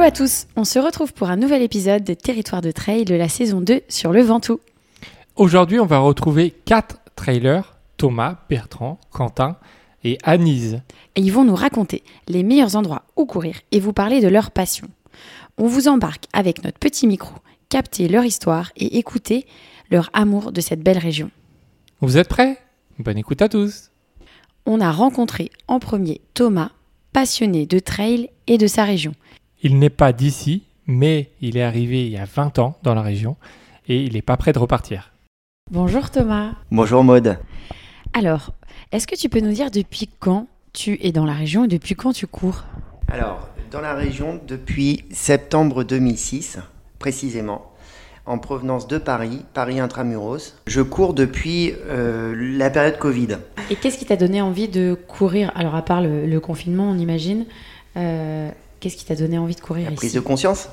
Hello à tous, on se retrouve pour un nouvel épisode de Territoire de Trail de la saison 2 sur le Ventoux. Aujourd'hui, on va retrouver quatre trailers Thomas, Bertrand, Quentin et Anise. Et ils vont nous raconter les meilleurs endroits où courir et vous parler de leur passion. On vous embarque avec notre petit micro, capter leur histoire et écouter leur amour de cette belle région. Vous êtes prêts? Bonne écoute à tous. On a rencontré en premier Thomas, passionné de trail et de sa région. Il n'est pas d'ici, mais il est arrivé il y a 20 ans dans la région et il n'est pas prêt de repartir. Bonjour Thomas. Bonjour Maude. Alors, est-ce que tu peux nous dire depuis quand tu es dans la région et depuis quand tu cours? Alors, dans la région depuis septembre 2006, précisément, en provenance de Paris, Paris intramuros. Je cours depuis euh, la période Covid. Et qu'est-ce qui t'a donné envie de courir? Alors, à part le, le confinement, on imagine, euh, qu'est-ce qui t'a donné envie de courir La ici prise de conscience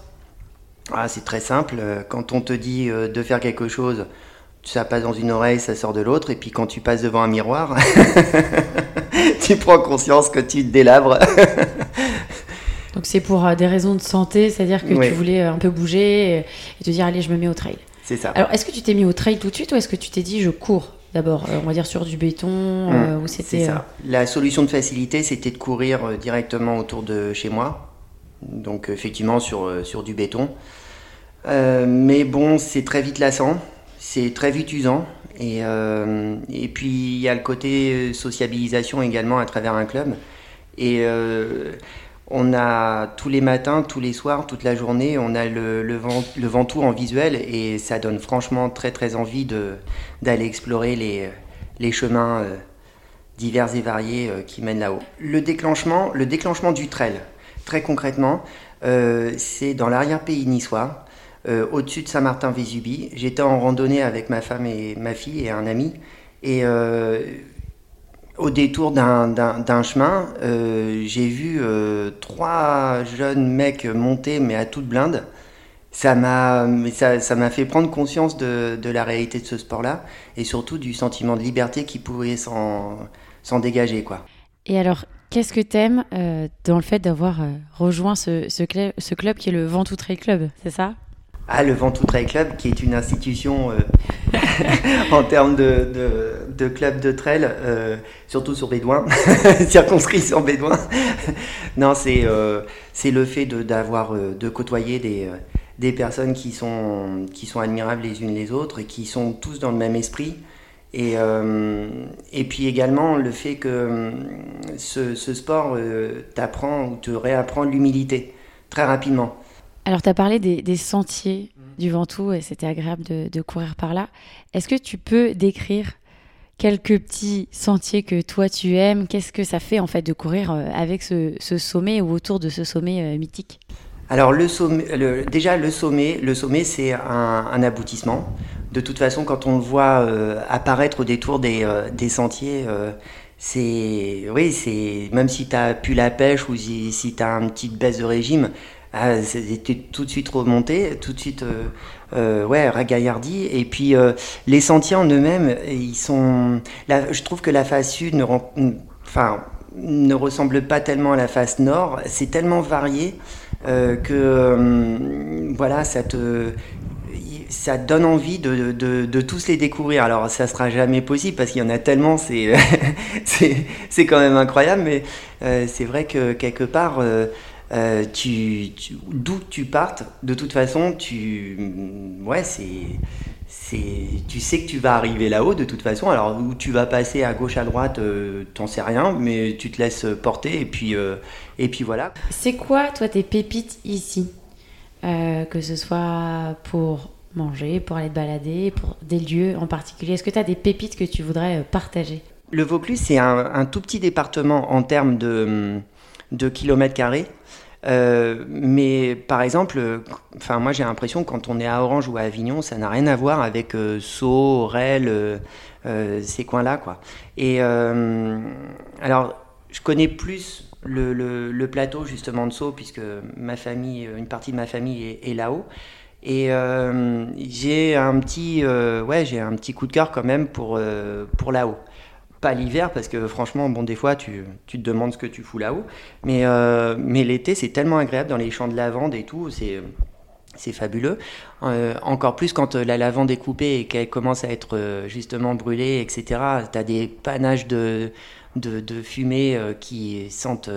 ah, C'est très simple. Quand on te dit euh, de faire quelque chose, ça passe dans une oreille, ça sort de l'autre. Et puis quand tu passes devant un miroir, tu prends conscience que tu te délabres. Donc c'est pour euh, des raisons de santé, c'est-à-dire que tu voulais euh, un peu bouger et, te dire allez je me mets au trail. C'est ça. Alors est-ce que tu t'es mis au trail tout de suite ou est-ce que tu t'es dit je cours d'abord, euh, on va dire sur du béton euh, Mmh, c'est ça. La solution de facilité, c'était de courir euh, directement autour de chez moi. Donc effectivement sur, euh, sur du béton. Euh, mais bon, c'est très vite lassant, c'est très vite usant. Et, euh, et puis il y a le côté sociabilisation également à travers un club. Et on a tous les matins, tous les soirs, toute la journée, on a le, le, vent, le Ventoux en visuel et ça donne franchement très très envie de- d'aller explorer les, les chemins divers et variés qui mènent là-haut. Le déclenchement, le déclenchement du trail, très concrètement, euh, c'est dans l'arrière-pays niçois, euh, au-dessus de Saint-Martin-Vésubie. J'étais en randonnée avec ma femme et ma fille et un ami. Et euh, au détour d'un- chemin, j'ai vu trois jeunes mecs monter, mais à toute blinde. Ça m'a ça, ça fait prendre conscience de, la réalité de ce sport-là et surtout du sentiment de liberté qui pouvait s'en s'en dégager. quoi. Et alors qu'est-ce que t'aimes euh, dans le fait d'avoir euh, rejoint ce, club qui est le Ventoux Trail Club, c'est ça? Ah, le Ventoux Trail Club, qui est une institution euh, en termes de, club de trail, euh, surtout sur Bédouin, circonscrit sur Bédouin. non, c'est le fait d'avoir, de côtoyer des, personnes qui sont admirables les unes les autres et qui sont tous dans le même esprit. Et, euh, et puis également le fait que euh, ce, ce sport euh, t'apprend ou te réapprend l'humilité très rapidement. Alors tu as parlé des, des sentiers du Ventoux et c'était agréable de, de courir par là. Est-ce que tu peux décrire quelques petits sentiers que toi tu aimes? Qu'est-ce que ça fait en fait de courir avec ce, ce sommet ou autour de ce sommet mythique? Alors le sommet, le- déjà le sommet, le sommet c'est un, un aboutissement. De toute façon, quand on le voit euh, apparaître au détour des, euh, sentiers, euh, c'est oui, c'est même si tu as pu la pêche ou si, si tu as une petite baisse de régime, ah, t'es tout de suite remonté, tout de suite ouais ragaillardi. Et puis les sentiers en eux-mêmes, ils sont. je trouve que la face sud ne ressemble pas tellement à la face nord. C'est tellement varié que voilà, ça te ça donne envie de, de, de tous les découvrir. Alors ça sera jamais possible parce qu'il y en a tellement, c'est c'est quand même incroyable, mais euh, c'est vrai que quelque part. euh, euh, tu, d'où tu partes, de toute façon, tu, ouais, c'est, tu sais que tu vas arriver là-haut de toute façon. Alors où tu vas passer à gauche à droite, euh, t'en sais rien, mais tu te laisses porter et puis, et puis voilà. C'est quoi toi tes pépites ici? Que ce soit pour manger, pour aller te balader, pour des lieux en particulier. Est-ce que tu as des pépites que tu voudrais euh, partager? Le Vaucluse, c'est un, tout petit département en termes de, kilomètres carrés. Euh, mais par exemple, enfin moi j'ai l'impression quand on est à Orange ou à Avignon, ça n'a rien à voir avec euh, Sceaux, Aurel, euh, ces coins-là quoi. Et alors je connais plus le, plateau justement de Sceaux puisque ma famille, une partie de ma famille est là-haut. Et euh, j'ai un petit, euh, ouais, j'ai un petit coup de cœur quand même pour, euh, pour là-haut. pas l'hiver parce que franchement, bon, des fois, tu, tu, te demandes ce que tu fous là-haut. Mais, mais l'été, c'est tellement agréable dans les champs de lavande et tout. C'est c'est fabuleux. Euh, encore plus quand euh, la lavande est coupée et qu'elle commence à être euh, justement brûlée, etc. Tu as des panaches de, de, fumée qui sentent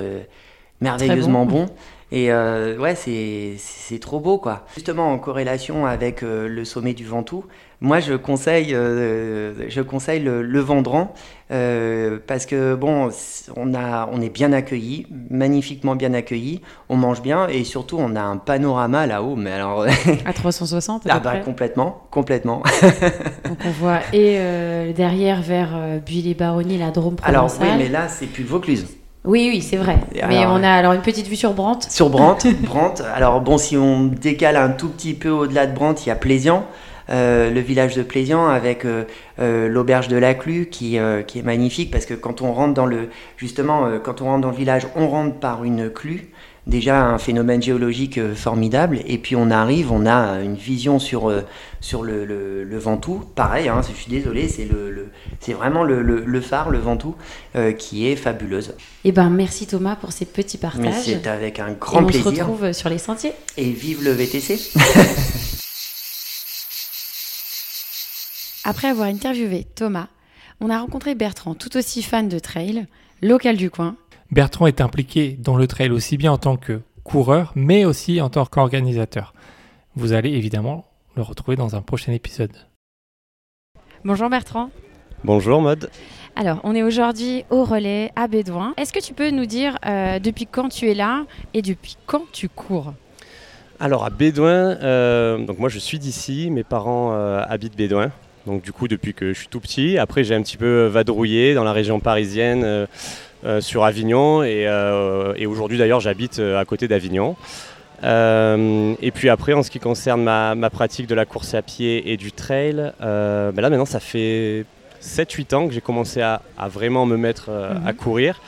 merveilleusement bon. Et ouais, c'est trop beau, quoi. Justement, en corrélation avec le sommet du Ventoux, moi, je conseille, euh, je conseille le, le Vendran euh, parce que bon, on a, on est bien accueilli, magnifiquement bien accueilli, on mange bien et surtout on a un panorama là-haut. Mais alors à 360 Ah bah complètement, complètement. Donc on voit et euh, derrière vers Buis-les-Baronnies, la Drôme provençale. Alors oui, mais là c'est plus le Vaucluse. Oui, oui, c'est vrai. Mais on a alors une petite vue sur Brandt. Sur Brandt, Brandt. Alors bon, si on décale un tout petit peu au-delà de Brandt, il y a Plaisian. Euh, le village de Plésian avec euh, euh, l'auberge de la Clue qui, qui est magnifique parce que quand on rentre dans le justement quand on rentre dans le village on rentre par une clue déjà un phénomène géologique formidable. Et puis on arrive on a une vision sur sur le, le, Ventoux. Pareil hein, je suis désolé c'est le, c'est vraiment le, le, phare le Ventoux qui est fabuleuse. Eh ben merci Thomas pour ces petits partages. c'est avec un grand plaisir on se retrouve sur les sentiers. Et vive le VTC Après avoir interviewé Thomas, on a rencontré Bertrand, tout aussi fan de trail, local du coin. Bertrand est impliqué dans le trail aussi bien en tant que coureur, mais aussi en tant qu'organisateur. Vous allez évidemment le retrouver dans un prochain épisode. Bonjour Bertrand. Bonjour Mode. Alors, on est aujourd'hui au relais à Bédouin. Est-ce que tu peux nous dire euh, depuis quand tu es là et depuis quand tu cours? Alors à Bédouin, euh, donc moi je suis d'ici, mes parents euh, habitent Bédouin, donc du coup, depuis que je suis tout petit, après j'ai un petit peu vadrouillé dans la région parisienne, sur Avignon, et, euh, aujourd'hui d'ailleurs j'habite à côté d'Avignon. et puis après, en ce qui concerne ma, pratique de la course à pied et du trail, ben là maintenant ça fait 7-8 ans que j'ai commencé à, vraiment me mettre à mhm. courir.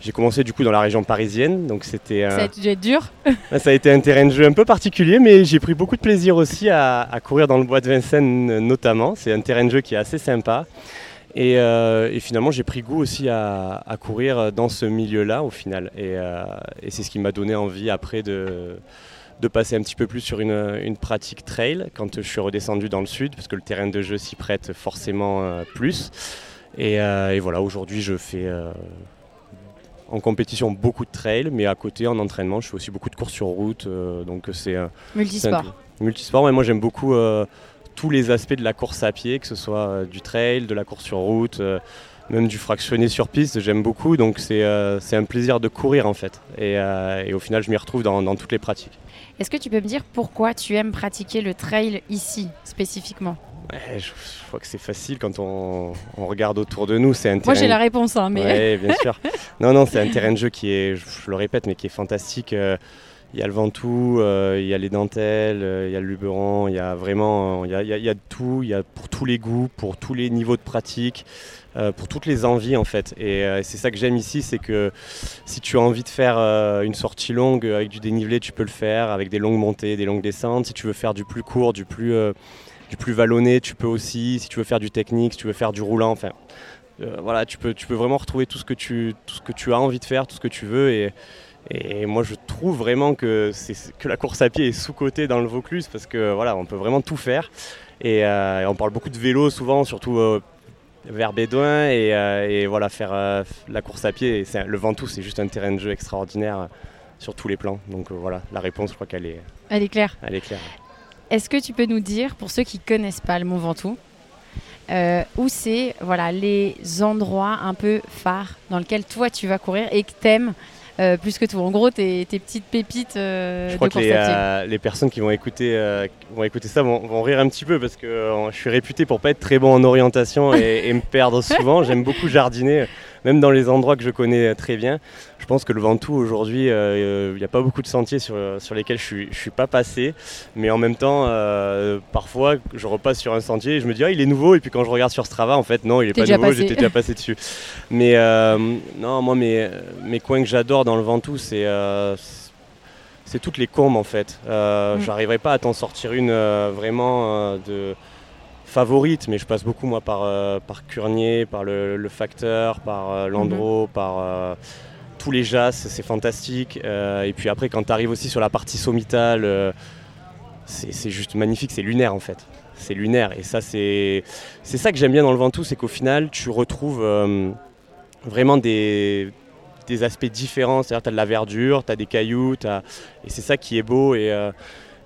J'ai commencé du coup dans la région parisienne, donc c'était. Ça a dû être dur. ça a été un terrain de jeu un peu particulier, mais j'ai pris beaucoup de plaisir aussi à, courir dans le bois de Vincennes notamment. C'est un terrain de jeu qui est assez sympa. Et, euh, finalement, j'ai pris goût aussi à, courir dans ce milieu-là au final. Euh, et, c'est ce qui m'a donné envie après de, de passer un petit peu plus sur une, pratique trail quand je suis redescendu dans le sud, parce que le terrain de jeu s'y prête forcément euh, plus. Et, et voilà, aujourd'hui, je fais en compétition beaucoup de trail, mais à côté en entraînement, je fais aussi beaucoup de courses sur route. Donc c'est multisport. multisport, mais moi j'aime beaucoup tous les aspects de la course à pied, que ce soit euh, du trail, de la course sur route, même du fractionné sur piste. J'aime beaucoup, donc c'est un plaisir de courir en fait. Et, au final, je m'y retrouve dans, dans toutes les pratiques. Est-ce que tu peux me dire pourquoi tu aimes pratiquer le trail ici spécifiquement? Je, crois que c'est facile quand on, regarde autour de nous. C'est un Moi j'ai la réponse, hein, mais. bien sûr. Non, non, c'est un terrain de jeu qui est, je, le répète, mais qui est fantastique. Euh, il y a le Ventoux, euh, il y a les dentelles, euh, il y a le Luberon, il y a vraiment, il y a, il y a, tout, il y a pour tous les goûts, pour tous les niveaux de pratique, pour toutes les envies en fait. Et c'est ça que j'aime ici, c'est que si tu as envie de faire une sortie longue avec du dénivelé, tu peux le faire, avec des longues montées, des longues descentes. Si tu veux faire du plus court, du plus du plus vallonné, tu peux aussi, si tu veux faire du technique, si tu veux faire du roulant, enfin, euh, voilà, tu peux, tu peux vraiment retrouver tout ce, que tu, tout ce que tu as envie de faire, tout ce que tu veux. Et, et moi, je trouve vraiment que, que la course à pied est sous-cotée dans le Vaucluse parce que voilà, on peut vraiment tout faire. Et, euh, on parle beaucoup de vélo souvent, surtout euh, vers Bédouin. Et, et voilà, faire la course à pied, le Ventoux, c'est juste un terrain de jeu extraordinaire sur tous les plans. Donc voilà, la réponse, je crois qu'elle est, elle est claire. Elle est claire. Est-ce que tu peux nous dire, pour ceux qui ne connaissent pas le Mont Ventoux, euh, où c'est voilà, les endroits un peu phares dans lesquels toi tu vas courir et que t'aimes euh, plus que tout. En gros, tes, tes petites pépites euh, je crois que les, les, personnes qui vont écouter, vont écouter ça vont, rire un petit peu parce que je suis réputé pour pas être très bon en orientation et, et me perdre souvent. J'aime beaucoup jardiner même dans les endroits que je connais très bien. Je pense que le Ventoux aujourd'hui, euh, il n'y a pas beaucoup de sentiers sur, sur lesquels je ne suis, pas passé. Mais en même temps, euh, parfois, je repasse sur un sentier et je me dis, ah, il est nouveau. Et puis quand je regarde sur Strava, en fait, non, il n'est pas nouveau, j'étais déjà passé dessus. Mais euh, non, moi, mes, mes coins que j'adore dans le Ventoux, c'est c'est toutes les courbes en fait. Je mm. J'arriverai pas à t'en sortir une vraiment de favorites, mais je passe beaucoup moi par, euh, par Curnier, par le, Facteur, par euh, Landreau, mhm. par euh, tous les jas, c'est fantastique. et puis après, quand tu arrives aussi sur la partie sommitale, c'est juste magnifique, c'est lunaire en fait. C'est lunaire. Et ça, c'est ça que j'aime bien dans le Ventoux, c'est qu'au final, tu retrouves vraiment des, des aspects différents. C'est-à-dire, tu as de la verdure, tu as des cailloux, et c'est ça qui est beau. Et,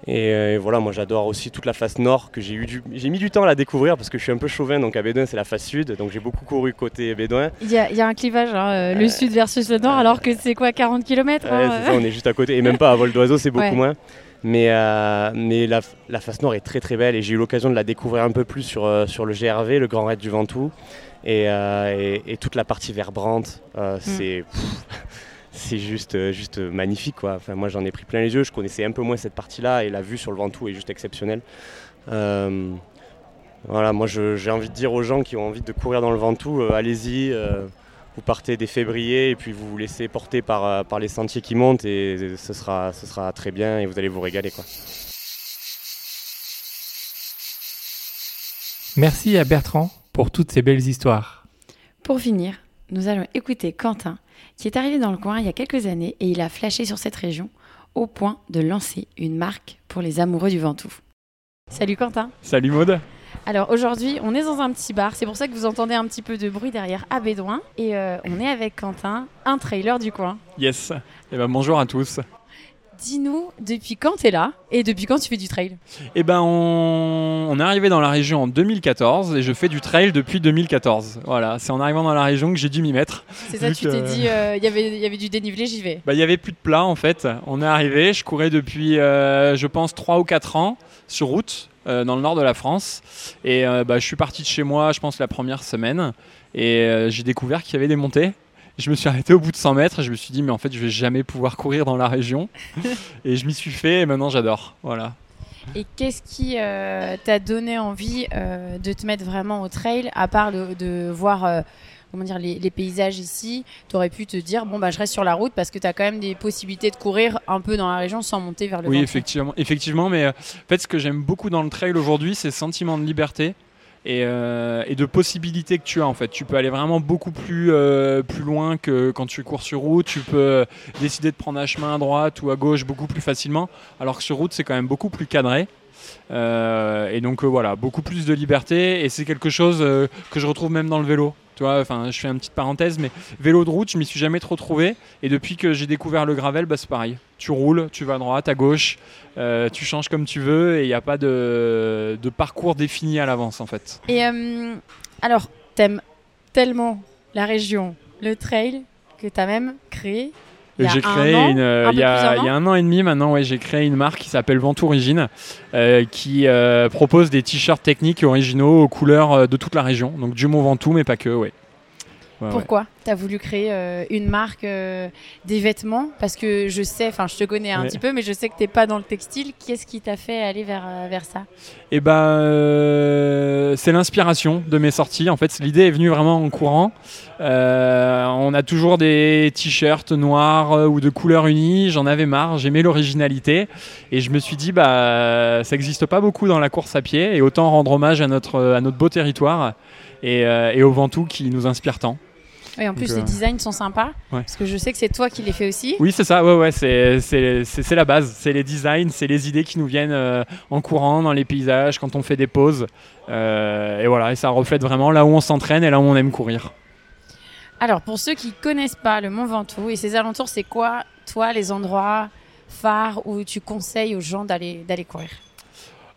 euh, et, voilà, moi j'adore aussi toute la face nord que j'ai eu j'ai mis du temps à la découvrir parce que je suis un peu chauvin, donc à Bédouin c'est la face sud, donc j'ai beaucoup couru côté Bédouin. Il y, a un clivage, hein, euh, le euh, sud versus le nord, alors que c'est quoi 40 km hein, ça, On est juste à côté, et même pas à vol d'oiseau, c'est beaucoup moins. Mais, mais la, face nord est très très belle et j'ai eu l'occasion de la découvrir un peu plus sur, sur le GRV, le Grand Raid du Ventoux, et, et, toute la partie verbrante, mm. c'est c'est juste, euh, juste magnifique. Quoi. Enfin, moi, j'en ai pris plein les yeux. Je connaissais un peu moins cette partie-là et la vue sur le Ventoux est juste exceptionnelle. Euh, voilà, moi, j'ai envie de dire aux gens qui ont envie de courir dans le Ventoux, euh, allez-y. vous partez des février et puis vous vous laissez porter par, par les sentiers qui montent et ce sera, ce sera très bien et vous allez vous régaler. Quoi. Merci à Bertrand pour toutes ces belles histoires. Pour finir, nous allons écouter Quentin qui est arrivé dans le coin il y a quelques années et il a flashé sur cette région au point de lancer une marque pour les amoureux du Ventoux. Salut Quentin. Salut Maude. Alors aujourd'hui, on est dans un petit bar, c'est pour ça que vous entendez un petit peu de bruit derrière à Bédouin. Et euh, on est avec Quentin, un trailer du coin. Yes. Et eh ben bonjour à tous. Dis-nous, depuis quand tu es là et depuis quand tu fais du trail Eh ben, on... est arrivé dans la région en 2014 et je fais du trail depuis 2014. Voilà, c'est en arrivant dans la région que j'ai dû m'y mettre. C'est ça, tu t'es dit, euh, il y y avait du dénivelé, j'y vais. Bah, il y avait plus de plat en fait. On est arrivé, je courais depuis, euh, je pense, 3 ou 4 ans sur route euh, dans le nord de la France. Et bah, je suis parti de chez moi, je pense, la première semaine. Et j'ai découvert qu'il y avait des montées je me suis arrêté au bout de 100 mètres et je me suis dit mais en fait je vais jamais pouvoir courir dans la région. Et je m'y suis fait et maintenant j'adore. Voilà. Et qu'est-ce qui euh, t'a donné envie euh, de te mettre vraiment au trail à part de, voir euh, comment dire les, paysages ici? Tu aurais pu te dire bon bah je reste sur la route parce que tu as quand même des possibilités de courir un peu dans la région sans monter vers le oui effectivement. Effectivement mais en fait ce que j'aime beaucoup dans le trail aujourd'hui c'est le sentiment de liberté euh, et, de possibilités que tu as en fait. Tu peux aller vraiment beaucoup plus, euh, plus loin que quand tu cours sur route. Tu peux décider de prendre un chemin à droite ou à gauche beaucoup plus facilement, alors que sur route c'est quand même beaucoup plus cadré. Euh, et donc voilà, beaucoup plus de liberté et c'est quelque chose que je retrouve même dans le vélo. Tu vois, je fais une petite parenthèse, mais vélo de route, je m'y suis jamais trop trouvé. Et depuis que j'ai découvert le gravel, bah, c'est pareil. Tu roules, tu vas à droite, à gauche, euh, tu changes comme tu veux, et il n'y a pas de, parcours défini à l'avance, en fait. Et euh, alors, t'aimes tellement la région, le trail, que tu as même créé j'ai créé une, euh, il, y a, il y, a un an et demi maintenant, ouais, j'ai créé une marque qui s'appelle Ventoux Origine, euh, qui euh, propose des t-shirts techniques originaux aux couleurs de toute la région, donc du Mont Ventoux, mais pas que, ouais. Pourquoi tu as voulu créer euh, une marque euh, des vêtements? Parce que je sais, enfin je te connais un petit peu, mais je sais que tu n'es pas dans le textile. Qu'est-ce qui t'a fait aller vers, euh, vers ça? Eh ben, c'est l'inspiration de mes sorties. En fait, l'idée est venue vraiment en courant. on a toujours des t-shirts noirs ou de couleurs unies. J'en avais marre, j'aimais l'originalité. Et je me suis dit, bah, ça n'existe pas beaucoup dans la course à pied. Et autant rendre hommage à notre, à notre beau territoire et, et au Ventoux qui nous inspire tant. Oui, en plus, les euh, designs sont sympas. Parce que je sais que c'est toi qui les fais aussi. Oui, c'est ça. Ouais, ouais, c'est la base. C'est les designs, c'est les idées qui nous viennent euh, en courant dans les paysages, quand on fait des pauses. Euh, et voilà, et ça reflète vraiment là où on s'entraîne et là où on aime courir. Alors, pour ceux qui connaissent pas le Mont Ventoux et ses alentours, c'est quoi, toi, les endroits phares où tu conseilles aux gens d'aller courir?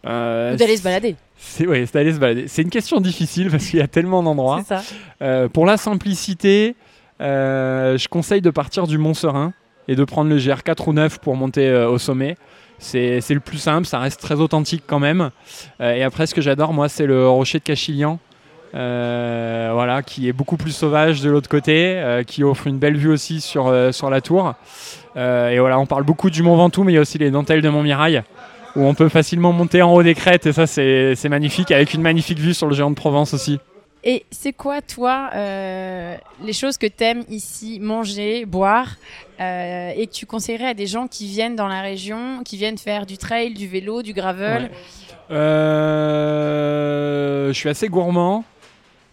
Ou d'aller se balader c'est ouais, d'aller se balader. C'est une question difficile parce qu'il y a tellement d'endroits. Euh, pour la simplicité, euh, je conseille de partir du Mont Serein et de prendre le GR4 ou 9 pour monter euh, au sommet. C'est le plus simple, ça reste très authentique quand même. et après, ce que j'adore, moi, c'est le rocher de Cachilian. voilà, qui est beaucoup plus sauvage de l'autre côté, qui offre une belle vue aussi sur, sur la tour. et voilà, on parle beaucoup du Mont Ventoux, mais il y a aussi les dentelles de Montmirail où on peut facilement monter en haut des crêtes et ça c'est magnifique avec une magnifique vue sur le géant de Provence aussi. Et c'est quoi, toi, euh, les choses que tu aimes ici manger, boire, euh, et que tu conseillerais à des gens qui viennent dans la région, qui viennent faire du trail, du vélo, du gravel? Euh, je suis assez gourmand.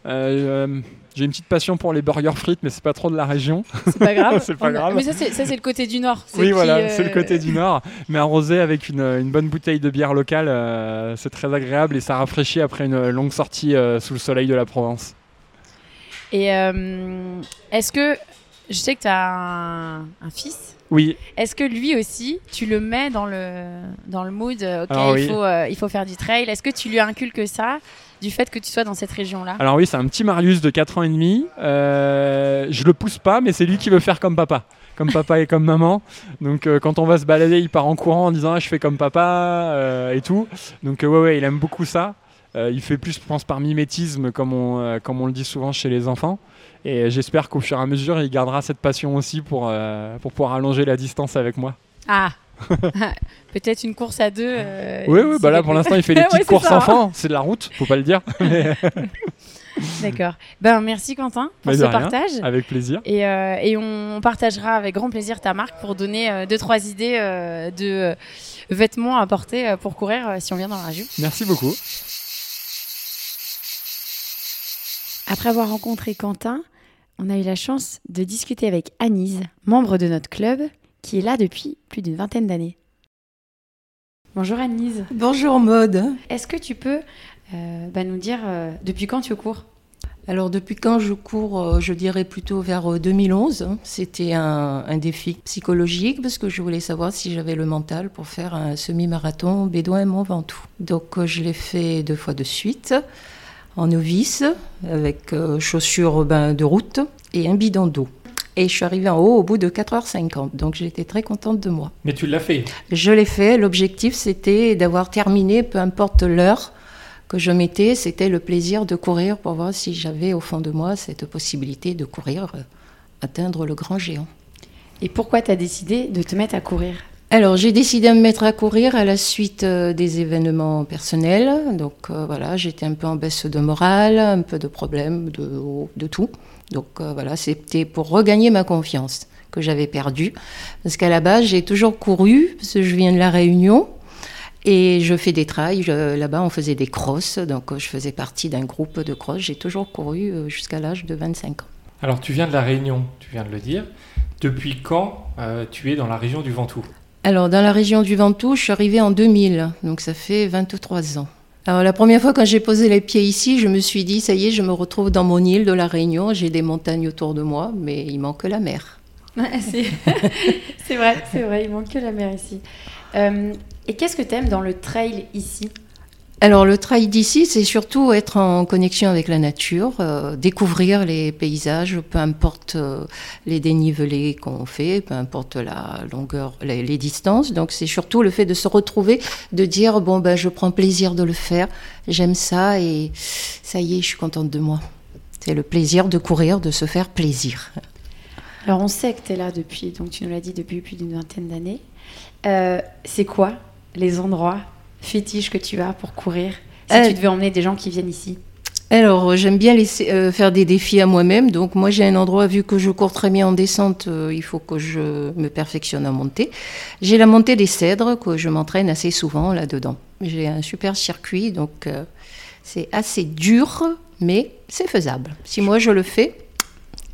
Euh, j'ai une petite passion pour les burgers frites, mais c'est pas trop de la région. C'est pas grave. C'est pas grave. Mais ça, c'est le côté du Nord. Oui, voilà, euh, c'est le côté du Nord. Mais arrosé avec une, une bonne bouteille de bière locale, euh, c'est très agréable et ça rafraîchit après une longue sortie euh, sous le soleil de la Provence. Et euh, est-ce que. Je sais que tu as un, un fils. Oui, Est-ce que lui aussi, tu le mets dans le, dans le mood euh, Ok, Alors il, oui. faut, euh, il faut faire du trail. Est-ce que tu lui inculques ça? Du fait que tu sois dans cette région-là alors oui, c'est un petit Marius de 4 ans et demi. Euh, je le pousse pas, mais c'est lui qui veut faire comme papa. Comme papa et comme maman. Donc euh, quand on va se balader, il part en courant en disant ah, je fais comme papa euh, et tout. Donc ouais, ouais, il aime beaucoup ça. Il fait plus, je pense, par mimétisme, comme on, comme on le dit souvent chez les enfants. Et j'espère qu'au fur et à mesure, il gardera cette passion aussi pour, pour pouvoir allonger la distance avec moi. Ah Peut-être une course à deux. euh, Oui, oui, bah là pour l'instant, il fait les petites courses ça. enfants. C'est de la route, faut pas le dire. Mais D'accord. Ben, merci Quentin pour Mais ce rien. partage. avec plaisir. Et, euh, et on partagera avec grand plaisir ta marque pour donner euh, deux, trois idées euh, de euh, vêtements à porter euh, pour courir euh, si on vient dans la région. Merci beaucoup. Après avoir rencontré Quentin, on a eu la chance de discuter avec Anise, membre de notre club, qui est là depuis plus d'une vingtaine d'années. Bonjour Anise. Bonjour Maude. Est-ce que tu peux euh, bah, nous dire euh, depuis quand tu cours? Alors depuis quand je cours, euh, je dirais plutôt vers euh, 2011. C'était un, un défi psychologique parce que je voulais savoir si j'avais le mental pour faire un semi-marathon bédouin Mont Ventoux. Donc je l'ai fait deux fois de suite en novice avec euh, chaussures ben, de route et un bidon d'eau. Et je suis arrivée en haut au bout de 4h50, donc j'étais très contente de moi. Mais tu l'as fait. Je l'ai fait. L'objectif, c'était d'avoir terminé, peu importe l'heure que je mettais, c'était le plaisir de courir pour voir si j'avais au fond de moi cette possibilité de courir, euh, atteindre le grand géant. Et pourquoi tu as décidé de te mettre à courir? Alors, j'ai décidé de me mettre à courir à la suite euh, des événements personnels. Donc, euh, voilà, j'étais un peu en baisse de morale, un peu de problèmes, de, de tout. Donc, euh, voilà, c'était pour regagner ma confiance que j'avais perdue. Parce qu'à la base, j'ai toujours couru, parce que je viens de La Réunion. Et je fais des trails. Je- Là-bas, on faisait des crosses. Donc, euh, je faisais partie d'un groupe de cross. J'ai toujours couru euh, jusqu'à l'âge de 25 ans. Alors tu viens de la Réunion, tu viens de le dire. Depuis quand euh, tu es dans la région du Ventoux? Alors, dans la région du Ventoux, je suis arrivée en 2000, donc ça fait 23 ans. Alors, la première fois quand j'ai posé les pieds ici, je me suis dit, ça y est, je me retrouve dans mon île de la Réunion, j'ai des montagnes autour de moi, mais il manque la mer. c'est vrai, c'est vrai, il manque que la mer ici. Euh, et qu'est-ce que tu aimes dans le trail ici? Alors, le trail d'ici, c'est surtout être en connexion avec la nature, euh, découvrir les paysages, peu importe euh, les dénivelés qu'on fait, peu importe la longueur, les, les distances. Donc, c'est surtout le fait de se retrouver, de dire, bon, ben, je prends plaisir de le faire, j'aime ça et ça y est, je suis contente de moi. C'est le plaisir de courir, de se faire plaisir. Alors on sait que tu es là depuis, donc tu nous l'as dit, depuis plus d'une vingtaine d'années. Euh, c'est quoi les endroits fétiches que tu as pour courir si Euh, tu devais emmener des gens qui viennent ici Alors, euh, j'aime bien laisser, euh, faire des défis à moi-même. Donc, moi, j'ai un endroit, vu que je cours très bien en descente, euh, il faut que je me perfectionne en montée. J'ai la montée des cèdres, que je m'entraîne assez souvent là-dedans. J'ai un super circuit, donc euh, c'est assez dur, mais c'est faisable. Si moi, je le fais,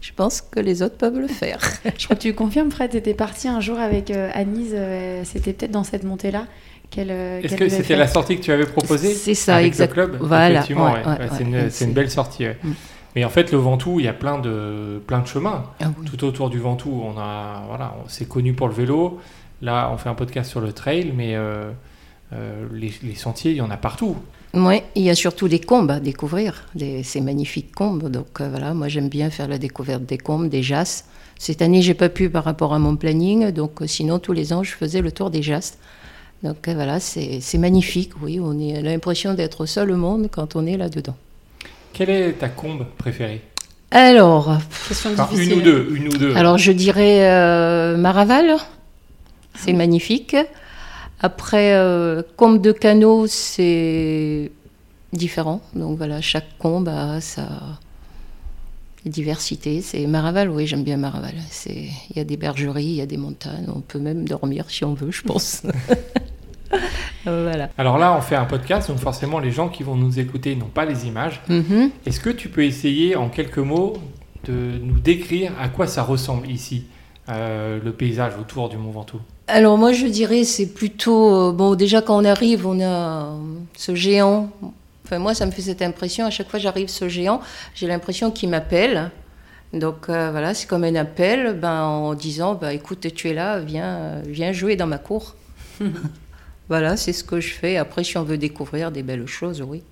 je pense que les autres peuvent le faire. Je crois que tu confirmes, Fred, tu étais parti un jour avec euh, Anise, euh, c'était peut-être dans cette montée-là Est-ce qu'elle que c'était la sortie que tu avais proposée C'est ça, avec exact- le club? Voilà, ouais, ouais. c'est une, belle sortie. Mm. Mais en fait, le Ventoux, il y a plein de, plein de chemins. Ah oui. Tout autour du Ventoux, on a, voilà, c'est connu pour le vélo. Là, on fait un podcast sur le trail, mais euh, euh, les, les sentiers, il y en a partout. Oui, il y a surtout des combes à découvrir, des, ces magnifiques combes. Donc euh, voilà, moi j'aime bien faire la découverte des combes, des jasses. Cette année, j'ai pas pu par rapport à mon planning, donc euh, sinon tous les ans, je faisais le tour des jasses. Donc euh, voilà, c'est magnifique, oui, on est- on a l'impression d'être seul au monde quand on est là-dedans. Quelle est ta combe préférée? Alors, Question Enfin, difficile. Une ou deux, une ou deux. alors je dirais euh, Maraval, c'est magnifique. Après, euh, combe de canot, c'est différent. Donc voilà, chaque combe a sa diversité. C'est Maraval, oui, j'aime bien Maraval. C'est, il y a des bergeries, il y a des montagnes. On peut même dormir si on veut, je pense. voilà. Alors là, on fait un podcast, donc forcément, les gens qui vont nous écouter n'ont pas les images. Mhm. Est-ce que tu peux essayer, en quelques mots, de nous décrire à quoi ça ressemble ici, euh, le paysage autour du Mont Ventoux? Alors moi je dirais c'est plutôt euh, bon déjà quand on arrive on a euh, ce géant. Enfin moi ça me fait cette impression à chaque fois j'arrive ce géant j'ai l'impression qu'il m'appelle. Donc euh, voilà c'est comme un appel ben, en disant bah, écoute tu es là viens viens jouer dans ma cour. voilà c'est ce que je fais. Après si on veut découvrir des belles choses oui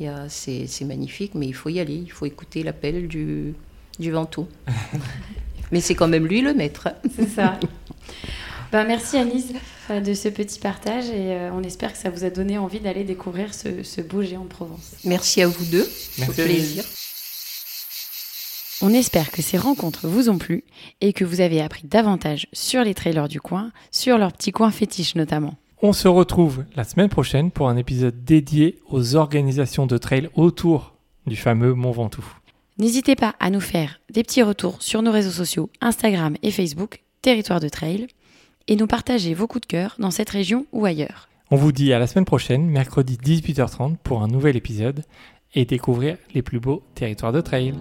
il y a c'est c'est magnifique mais il faut y aller il faut écouter l'appel du du Ventoux. mais c'est quand même lui le maître. C'est ça. Ben, merci Anise euh, de ce petit partage et euh, on espère que ça vous a donné envie d'aller découvrir ce, ce beau géant de Provence. Merci à vous deux. Merci, Au plaisir. On espère que ces rencontres vous ont plu et que vous avez appris davantage sur les trailers du coin, sur leurs petits coins fétiches notamment. On se retrouve la semaine prochaine pour un épisode dédié aux organisations de trail autour du fameux Mont Ventoux. N'hésitez pas à nous faire des petits retours sur nos réseaux sociaux Instagram et Facebook, Territoire de Trail, et nous partager vos coups de cœur dans cette région ou ailleurs. On vous dit à la semaine prochaine, mercredi 18h30, pour un nouvel épisode et découvrir les plus beaux territoires de trail.